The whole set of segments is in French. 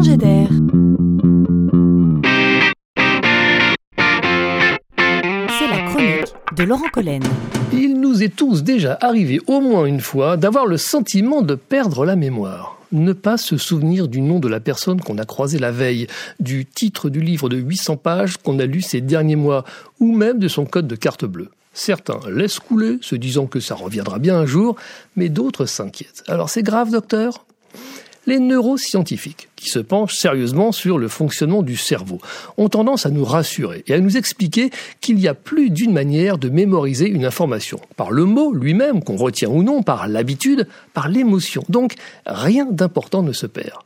d'air. C'est la chronique de Laurent Collen. Il nous est tous déjà arrivé au moins une fois d'avoir le sentiment de perdre la mémoire. Ne pas se souvenir du nom de la personne qu'on a croisée la veille, du titre du livre de 800 pages qu'on a lu ces derniers mois, ou même de son code de carte bleue. Certains laissent couler, se disant que ça reviendra bien un jour, mais d'autres s'inquiètent. Alors c'est grave, docteur? Les neuroscientifiques, qui se penchent sérieusement sur le fonctionnement du cerveau, ont tendance à nous rassurer et à nous expliquer qu'il y a plus d'une manière de mémoriser une information, par le mot lui-même, qu'on retient ou non, par l'habitude, par l'émotion. Donc rien d'important ne se perd.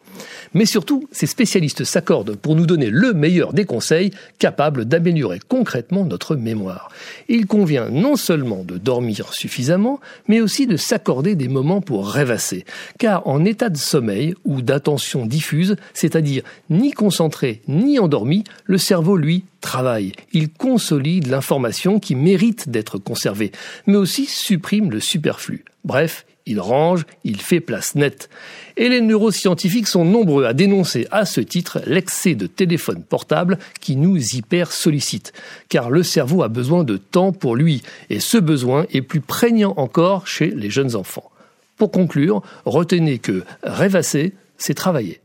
Mais surtout, ces spécialistes s'accordent pour nous donner le meilleur des conseils capables d'améliorer concrètement notre mémoire. Il convient non seulement de dormir suffisamment, mais aussi de s'accorder des moments pour rêvasser. Car en état de sommeil ou d'attention diffuse, c'est-à-dire ni concentré ni endormi, le cerveau, lui, travaille. Il consolide l'information qui mérite d'être conservée, mais aussi supprime le superflu. Bref, il range, il fait place nette. Et les neuroscientifiques sont nombreux à dénoncer à ce titre l'excès de téléphones portables qui nous hyper sollicitent. Car le cerveau a besoin de temps pour lui, et ce besoin est plus prégnant encore chez les jeunes enfants. Pour conclure, retenez que rêvasser, c'est travailler.